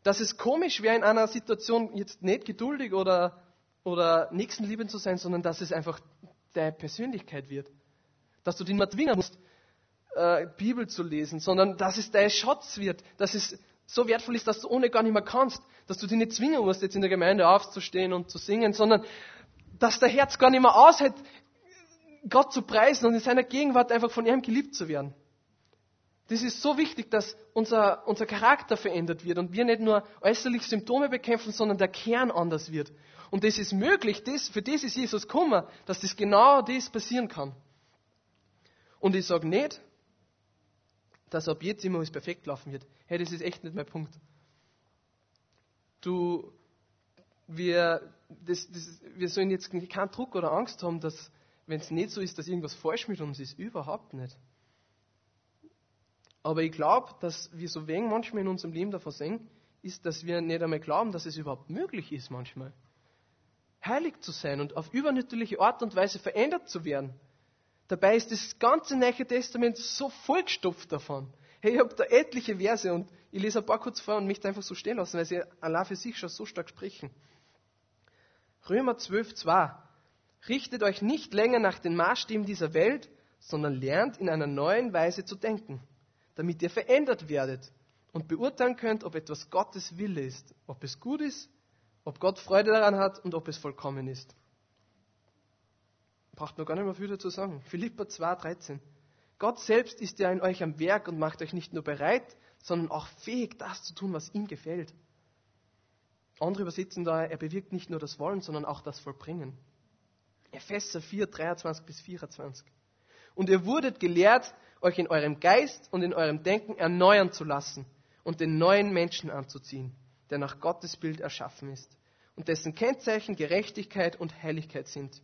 dass es komisch wäre, in einer Situation jetzt nicht geduldig oder, oder nächstenliebend zu sein, sondern dass es einfach deine Persönlichkeit wird. Dass du dich nicht zwingen musst, äh, Bibel zu lesen, sondern dass es dein Schatz wird, dass es so wertvoll ist, dass du ohne gar nicht mehr kannst, dass du dich nicht zwingen musst, jetzt in der Gemeinde aufzustehen und zu singen, sondern dass dein Herz gar nicht mehr aushält, Gott zu preisen und in seiner Gegenwart einfach von ihm geliebt zu werden. Das ist so wichtig, dass unser, unser Charakter verändert wird und wir nicht nur äußerlich Symptome bekämpfen, sondern der Kern anders wird. Und das ist möglich, das, für das ist Jesus gekommen, dass das genau das passieren kann. Und ich sage nicht, dass ab jetzt immer alles perfekt laufen wird. Hey, das ist echt nicht mein Punkt. Du, wir, das, das, wir sollen jetzt keinen Druck oder Angst haben, dass, wenn es nicht so ist, dass irgendwas falsch mit uns ist. Überhaupt nicht. Aber ich glaube, dass wir so wenig manchmal in unserem Leben davon sehen, ist, dass wir nicht einmal glauben, dass es überhaupt möglich ist manchmal. Heilig zu sein und auf übernatürliche Art und Weise verändert zu werden. Dabei ist das ganze Neue Testament so vollgestopft davon. Hey, ich habe da etliche Verse und Ich lese ein paar kurz vor und möchte einfach so stehen lassen, weil sie allein für sich schon so stark sprechen. Römer 12, 2. Richtet euch nicht länger nach den Maßstäben dieser Welt, sondern lernt in einer neuen Weise zu denken, damit ihr verändert werdet und beurteilen könnt, ob etwas Gottes Wille ist, ob es gut ist, ob Gott Freude daran hat und ob es vollkommen ist. Braucht man gar nicht mehr viel dazu sagen. Philippa 2, 13. Gott selbst ist ja in euch am Werk und macht euch nicht nur bereit, sondern auch fähig, das zu tun, was ihm gefällt. Andere übersetzen da, er bewirkt nicht nur das Wollen, sondern auch das Vollbringen. Epheser 4, 23 bis 24. Und ihr wurdet gelehrt, euch in eurem Geist und in eurem Denken erneuern zu lassen und den neuen Menschen anzuziehen, der nach Gottes Bild erschaffen ist und dessen Kennzeichen Gerechtigkeit und Heiligkeit sind,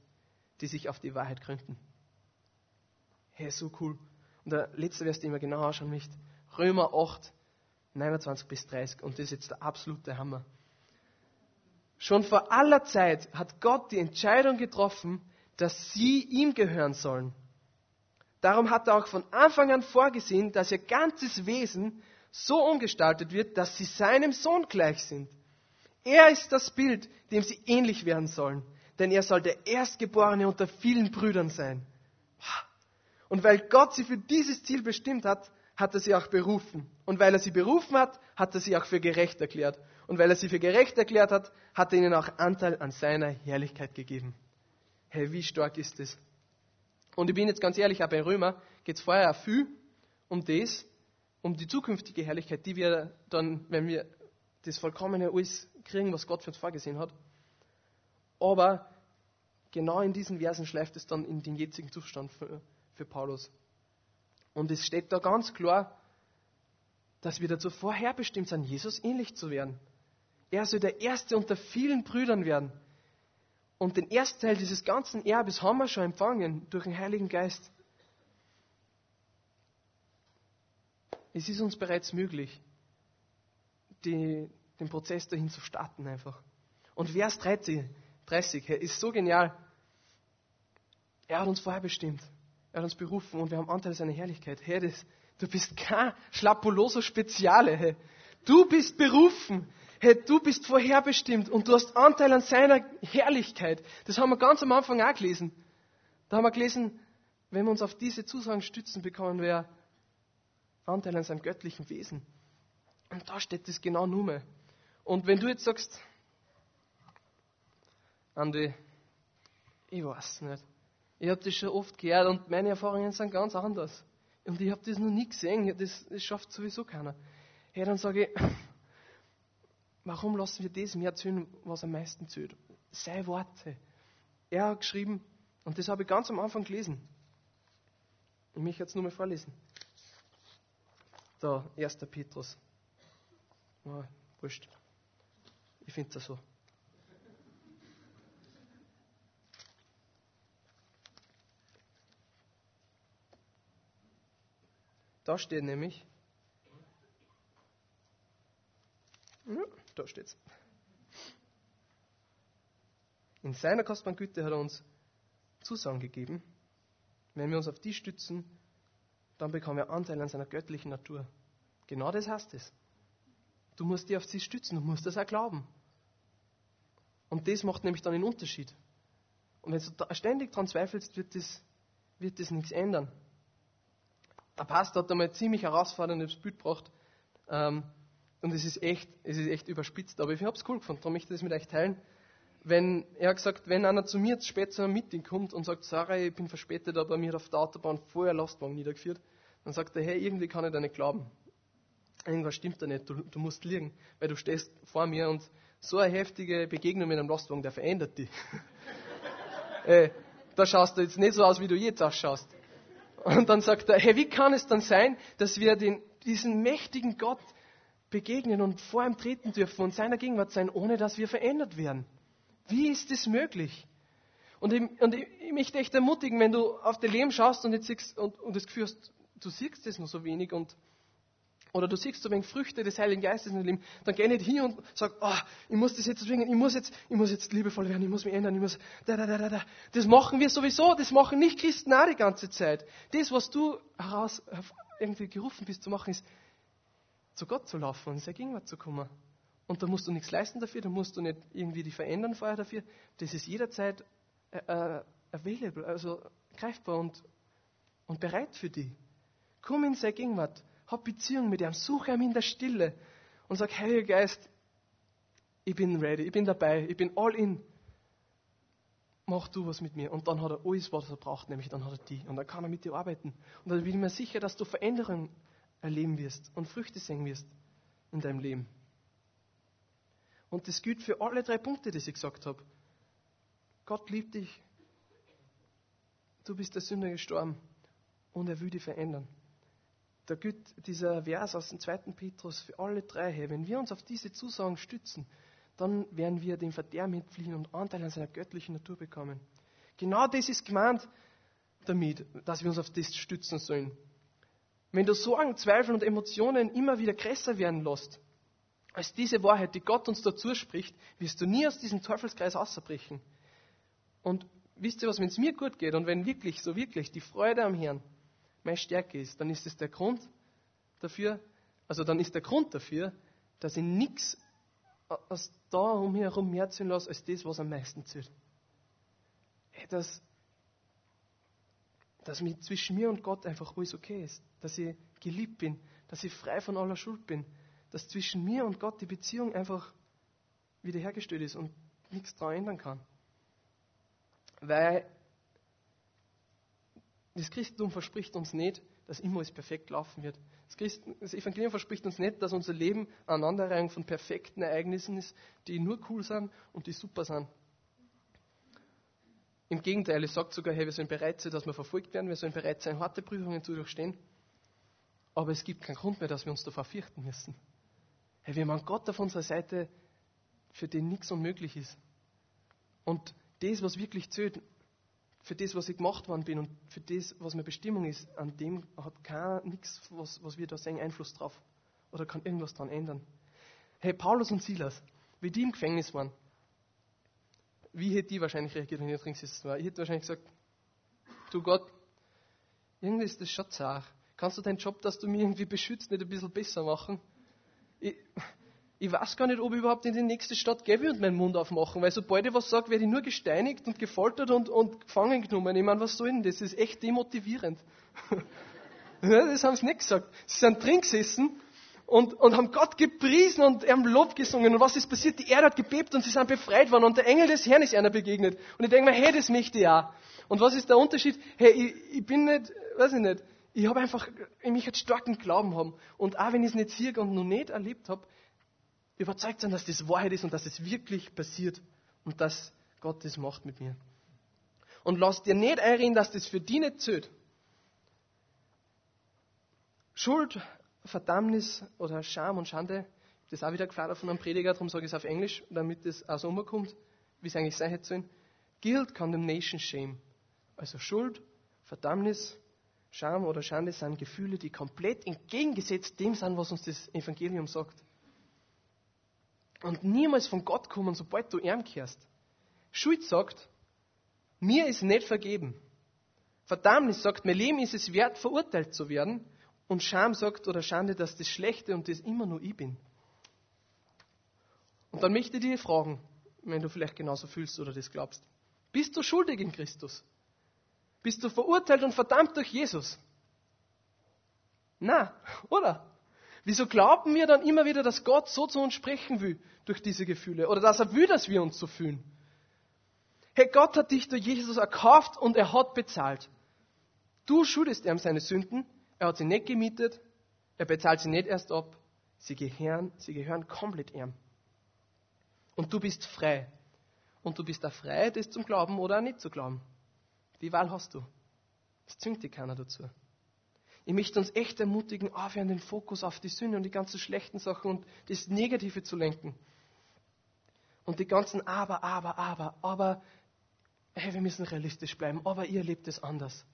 die sich auf die Wahrheit gründen. Hey, so cool. Und der letzte Vers, den wir genau anschauen möchten, Römer 8, 29 bis 30. Und das ist jetzt der absolute Hammer. Schon vor aller Zeit hat Gott die Entscheidung getroffen, dass sie ihm gehören sollen. Darum hat er auch von Anfang an vorgesehen, dass ihr ganzes Wesen so umgestaltet wird, dass sie seinem Sohn gleich sind. Er ist das Bild, dem sie ähnlich werden sollen, denn er soll der Erstgeborene unter vielen Brüdern sein. Und weil Gott sie für dieses Ziel bestimmt hat, hat er sie auch berufen. Und weil er sie berufen hat, hat er sie auch für gerecht erklärt. Und weil er sie für gerecht erklärt hat, hat er ihnen auch Anteil an seiner Herrlichkeit gegeben. Hey, wie stark ist das? Und ich bin jetzt ganz ehrlich, auch bei Römer geht es vorher auch viel um das, um die zukünftige Herrlichkeit, die wir dann, wenn wir das vollkommene alles kriegen, was Gott für uns vorgesehen hat. Aber genau in diesen Versen schleift es dann in den jetzigen Zustand für, für Paulus. Und es steht da ganz klar, dass wir dazu vorherbestimmt sind, Jesus ähnlich zu werden. Er soll der Erste unter vielen Brüdern werden. Und den ersten Teil dieses ganzen Erbes haben wir schon empfangen durch den Heiligen Geist. Es ist uns bereits möglich, die, den Prozess dahin zu starten einfach. Und Vers 30, 30 ist so genial. Er hat uns vorher bestimmt. Er hat uns berufen und wir haben Anteil seiner Herrlichkeit. Herr, das, du bist kein Schlappuloso Speziale. Hey. Du bist berufen. Hey, du bist vorherbestimmt und du hast Anteil an seiner Herrlichkeit. Das haben wir ganz am Anfang auch gelesen. Da haben wir gelesen, wenn wir uns auf diese Zusagen stützen, bekommen wir Anteil an seinem göttlichen Wesen. Und da steht das genau nur. Und wenn du jetzt sagst, Andi, ich weiß nicht, ich habe das schon oft gehört und meine Erfahrungen sind ganz anders. Und ich habe das noch nie gesehen, das, das schafft sowieso keiner. Hey, dann sage ich, [clears throat] warum lassen wir das mehr zählen, was am meisten zählt? Sei Worte. Er hat geschrieben, und das habe ich ganz am Anfang gelesen. Ich möchte jetzt nur mal vorlesen. Da, 1. Petrus. Oh, wurscht. Ich finde das so. Da steht nämlich, ja, da steht's. In seiner kostbaren Güte hat er uns Zusagen gegeben. Wenn wir uns auf die stützen, dann bekommen wir Anteil an seiner göttlichen Natur. Genau das heißt es. Du musst dich auf sie stützen, du musst das auch glauben. Und das macht nämlich dann den Unterschied. Und wenn du ständig daran zweifelst, wird das, wird das nichts ändern. Der Pastor hat einmal ziemlich herausforderndes Bild gebracht. Ähm, und es ist echt, es ist echt überspitzt, aber ich habe es cool gefunden, darum möchte ich das mit euch teilen. Wenn, er hat gesagt, wenn einer zu mir spät zu einem Meeting kommt und sagt, Sarah, ich bin verspätet, aber mir auf der Autobahn vorher Lastwagen niedergeführt, dann sagt er, hey, irgendwie kann ich da nicht glauben. Irgendwas stimmt da nicht, du, du musst liegen, weil du stehst vor mir und so eine heftige Begegnung mit einem Lastwagen, der verändert dich. [laughs] äh, da schaust du jetzt nicht so aus, wie du jetzt ausschaust. Und dann sagt er, hey, wie kann es dann sein, dass wir den, diesen mächtigen Gott begegnen und vor ihm treten dürfen und seiner Gegenwart sein, ohne dass wir verändert werden? Wie ist das möglich? Und ich, und ich, ich möchte echt ermutigen, wenn du auf dein Leben schaust und, jetzt siehst, und, und das Gefühl hast, du siehst das nur so wenig und oder du siehst so wenig Früchte des Heiligen Geistes in deinem Leben, dann geh nicht hin und sag, oh, ich muss das jetzt zwingen, ich muss jetzt, ich muss jetzt liebevoll werden, ich muss mich ändern, ich muss, da, da, da, da, da. Das machen wir sowieso, das machen nicht Christen auch die ganze Zeit. Das, was du heraus, irgendwie gerufen bist zu machen, ist, zu Gott zu laufen und in seine Gegenwart zu kommen. Und da musst du nichts leisten dafür, da musst du nicht irgendwie die verändern vorher dafür. Das ist jederzeit äh, äh, available, also greifbar und, und bereit für dich. Komm in seine Gegenwart, hab Beziehung mit ihm, suche ihn in der Stille und sag, Heiliger Geist, ich bin ready, ich bin dabei, ich bin all in. Mach du was mit mir. Und dann hat er alles, was er braucht, nämlich dann hat er die. Und dann kann er mit dir arbeiten. Und dann bin ich mir sicher, dass du Veränderungen erleben wirst und Früchte sehen wirst in deinem Leben. Und das gilt für alle drei Punkte, die ich gesagt habe. Gott liebt dich. Du bist der Sünder gestorben und er will dich verändern. Da gilt dieser Vers aus dem 2. Petrus für alle drei. Hey, wenn wir uns auf diese Zusagen stützen, dann werden wir dem Verderben entfliehen und Anteil an seiner göttlichen Natur bekommen. Genau das ist gemeint damit, dass wir uns auf das stützen sollen. Wenn du Sorgen, Zweifel und Emotionen immer wieder größer werden lässt, als diese Wahrheit, die Gott uns dazu spricht, wirst du nie aus diesem Teufelskreis außerbrechen. Und wisst ihr was, wenn es mir gut geht und wenn wirklich, so wirklich die Freude am Herrn meine Stärke ist, dann ist es der Grund dafür, also dann ist der Grund dafür, dass ich nichts aus da um mich herum mehr ziehen lasse, als das, was am meisten zählt. Hey, dass, dass mir zwischen mir und Gott einfach alles okay ist, dass ich geliebt bin, dass ich frei von aller Schuld bin, dass zwischen mir und Gott die Beziehung einfach wiederhergestellt ist und nichts daran ändern kann. Weil das Christentum verspricht uns nicht, dass immer alles perfekt laufen wird. Das, Christen, das Evangelium verspricht uns nicht, dass unser Leben eine Aneinanderreihung von perfekten Ereignissen ist, die nur cool sind und die super sind. Im Gegenteil, es sagt sogar, hey, wir sollen bereit sein, dass wir verfolgt werden, wir sollen bereit sein, harte Prüfungen zu durchstehen. Aber es gibt keinen Grund mehr, dass wir uns davor fürchten müssen. Hey, wir haben Gott auf unserer Seite, für den nichts unmöglich ist. Und das, was wirklich zählt, für das, was ich gemacht worden bin und für das, was meine Bestimmung ist, an dem hat keiner nichts, was, was wir da sehen, Einfluss drauf. Oder kann irgendwas daran ändern. Hey, Paulus und Silas, wie die im Gefängnis waren, wie hätte die wahrscheinlich reagiert, wenn ich drin gesessen war? Ich hätte wahrscheinlich gesagt, du Gott, irgendwie ist das schon zart. Kannst du deinen Job, dass du mich irgendwie beschützt, nicht ein bisschen besser machen? Ich, ich weiß gar nicht, ob ich überhaupt in die nächste Stadt gebe und meinen Mund aufmachen, weil sobald ich was sage, werde ich nur gesteinigt und gefoltert und, und gefangen genommen. Ich meine, was soll denn das? Das ist echt demotivierend. [laughs] das haben sie nicht gesagt. Sie sind drin gesessen und, und haben Gott gepriesen und haben Lob gesungen. Und was ist passiert? Die Erde hat gebebt und sie sind befreit worden und der Engel des Herrn ist einer begegnet. Und ich denke mir, hey, das möchte ich auch. Und was ist der Unterschied? Hey, ich, ich bin nicht, weiß ich nicht, ich habe einfach, ich mich einen starken Glauben haben. Und auch wenn ich es nicht sehe und noch nicht erlebt habe, überzeugt sein, dass das Wahrheit ist und dass es wirklich passiert und dass Gott das macht mit mir. Und lass dir nicht einreden, dass das für dich nicht zählt. Schuld, Verdammnis oder Scham und Schande, das auch wieder gefragt von einem Prediger, darum sage ich es auf Englisch, damit es auch so umkommt, wie es eigentlich sein hätte sollen. Guilt, Condemnation, Shame. Also Schuld, Verdammnis, Scham oder Schande sind Gefühle, die komplett entgegengesetzt dem sind, was uns das Evangelium sagt und niemals von Gott kommen, sobald du ihm kehrst. Schuld sagt, mir ist nicht vergeben. Verdammnis sagt, mein Leben ist es wert, verurteilt zu werden. Und Scham sagt oder Schande, dass das Schlechte und das immer nur ich bin. Und dann möchte ich dich fragen, wenn du vielleicht genauso fühlst oder das glaubst. Bist du schuldig in Christus? Bist du verurteilt und verdammt durch Jesus? Na, oder? Wieso glauben wir dann immer wieder, dass Gott so zu uns sprechen will durch diese Gefühle oder dass er will, dass wir uns so fühlen? Hey, Gott hat dich durch Jesus erkauft und er hat bezahlt. Du schuldest ihm seine Sünden, er hat sie nicht gemietet, er bezahlt sie nicht erst ab, sie gehören, sie gehören komplett ihm. Und du bist frei. Und du bist auch frei, das zum Glauben oder auch nicht zu glauben. Die Wahl hast du. Es zwingt dir keiner dazu. Ich möchte uns echt ermutigen, aufhören, den Fokus auf die Sünde und die ganzen schlechten Sachen und das Negative zu lenken. Und die ganzen Aber, Aber, Aber, aber, hey, wir müssen realistisch bleiben, aber ihr lebt es anders.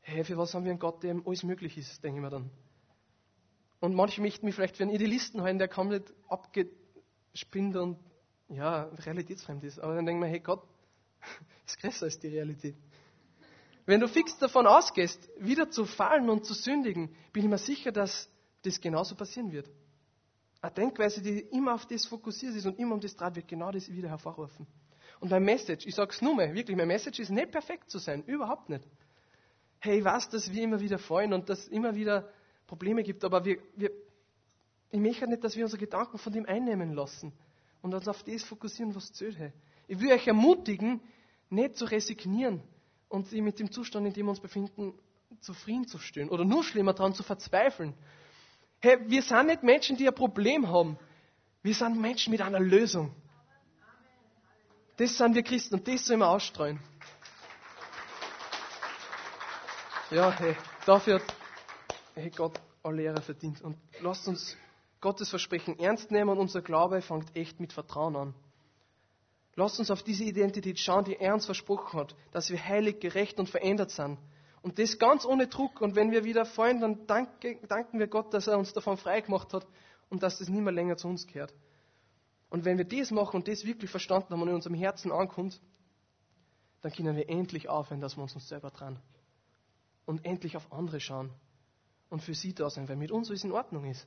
Hey, für was haben wir einen Gott, dem alles möglich ist, denke ich mir dann. Und manche möchten mich vielleicht für einen Idealisten halten, der komplett abgespinnt und ja, realitätsfremd ist. Aber dann denke ich mir, hey Gott, [laughs] ist größer als die Realität. Wenn du fix davon ausgehst, wieder zu fallen und zu sündigen, bin ich mir sicher, dass das genauso passieren wird. Eine Denkweise, die immer auf das fokussiert ist und immer um das dreht, wird genau das wieder hervorrufen. Und mein Message, ich sage es nur mal, wirklich, mein Message ist nicht perfekt zu sein, überhaupt nicht. Hey, ich weiß, dass wir immer wieder fallen und dass es immer wieder Probleme gibt, aber wir, wir, ich möchte nicht, dass wir unsere Gedanken von dem einnehmen lassen und uns auf das fokussieren, was zählt. Hey. Ich will euch ermutigen, nicht zu resignieren und sich mit dem Zustand, in dem wir uns befinden, zufrieden zu stellen oder nur schlimmer daran zu verzweifeln. Hey, wir sind nicht Menschen, die ein Problem haben. Wir sind Menschen mit einer Lösung. Das sind wir Christen und das sollen wir ausstreuen. Ja, hey, dafür hat hey, Gott alle Ehre verdient. Und lasst uns Gottes Versprechen ernst nehmen und unser Glaube fängt echt mit Vertrauen an. Lasst uns auf diese Identität schauen, die er uns versprochen hat, dass wir heilig, gerecht und verändert sind. Und das ganz ohne Druck. Und wenn wir wieder fallen, dann danke, danken wir Gott, dass er uns davon frei gemacht hat und dass das nicht mehr länger zu uns gehört. Und wenn wir das machen und das wirklich verstanden haben und in unserem Herzen ankommt, dann können wir endlich aufhören, dass wir uns, uns selber dran. Und endlich auf andere schauen. Und für sie da sein, weil mit uns alles in Ordnung ist.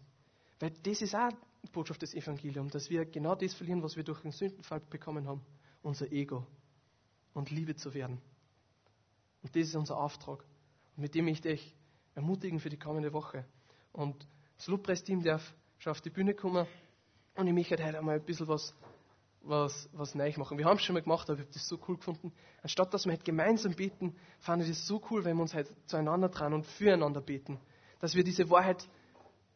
Weil das ist auch die Botschaft des Evangeliums, dass wir genau das verlieren, was wir durch den Sündenfall bekommen haben. Unser Ego. Und Liebe zu werden. Und das ist unser Auftrag. Und mit dem möchte ich ermutigen für die kommende Woche. Und das Lobpreisteam darf schon auf die Bühne kommen. Und ich möchte heute einmal ein bisschen was, was, was neu machen. Wir haben es schon mal gemacht, aber ich habe das so cool gefunden. Anstatt dass wir halt gemeinsam beten, fand ich das so cool, wenn wir uns halt zueinander dran und füreinander beten. Dass wir diese Wahrheit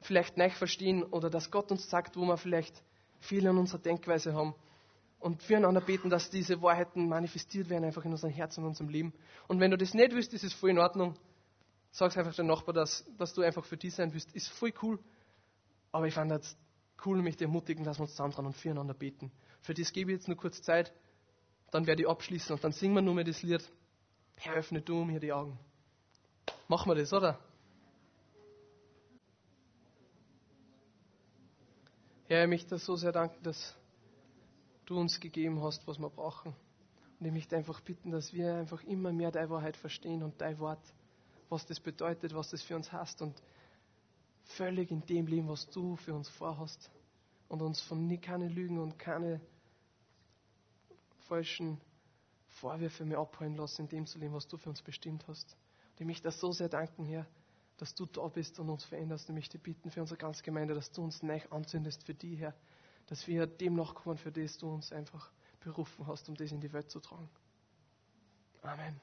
vielleicht neu verstehen oder dass Gott uns sagt, wo wir vielleicht Fehler in unserer Denkweise haben und füreinander beten, dass diese Wahrheiten manifestiert werden einfach in unserem Herzen und unserem Leben. Und wenn du das nicht willst, ist es voll in Ordnung. Sag einfach dem Nachbar, dass, dass du einfach für die sein willst. Ist voll cool. Aber ich fand jetzt cool, mich ermutigen, dass wir uns zusammen und füreinander beten. Für das gebe ich jetzt nur kurz Zeit. Dann werde ich abschließen und dann singen wir nur mehr das Lied. Herr, öffne du mir die Augen. Machen wir das, oder? Herr, ich möchte so sehr danken, dass du uns gegeben hast, was wir brauchen. Und ich möchte einfach bitten, dass wir einfach immer mehr deine Wahrheit verstehen und dein Wort, was das bedeutet, was das für uns heißt und völlig in dem leben, was du für uns vorhast und uns von nie keine Lügen und keine falschen Vorwürfe mehr abholen lassen, in dem zu leben, was du für uns bestimmt hast. Und ich möchte dir so sehr danken, Herr, dass du da bist und uns veränderst. Ich möchte bitten für unsere ganze Gemeinde, dass du uns neu anzündest für die, Herr, dass wir dem nachkommen, für das du uns einfach berufen hast, um das in die Welt zu tragen. Amen.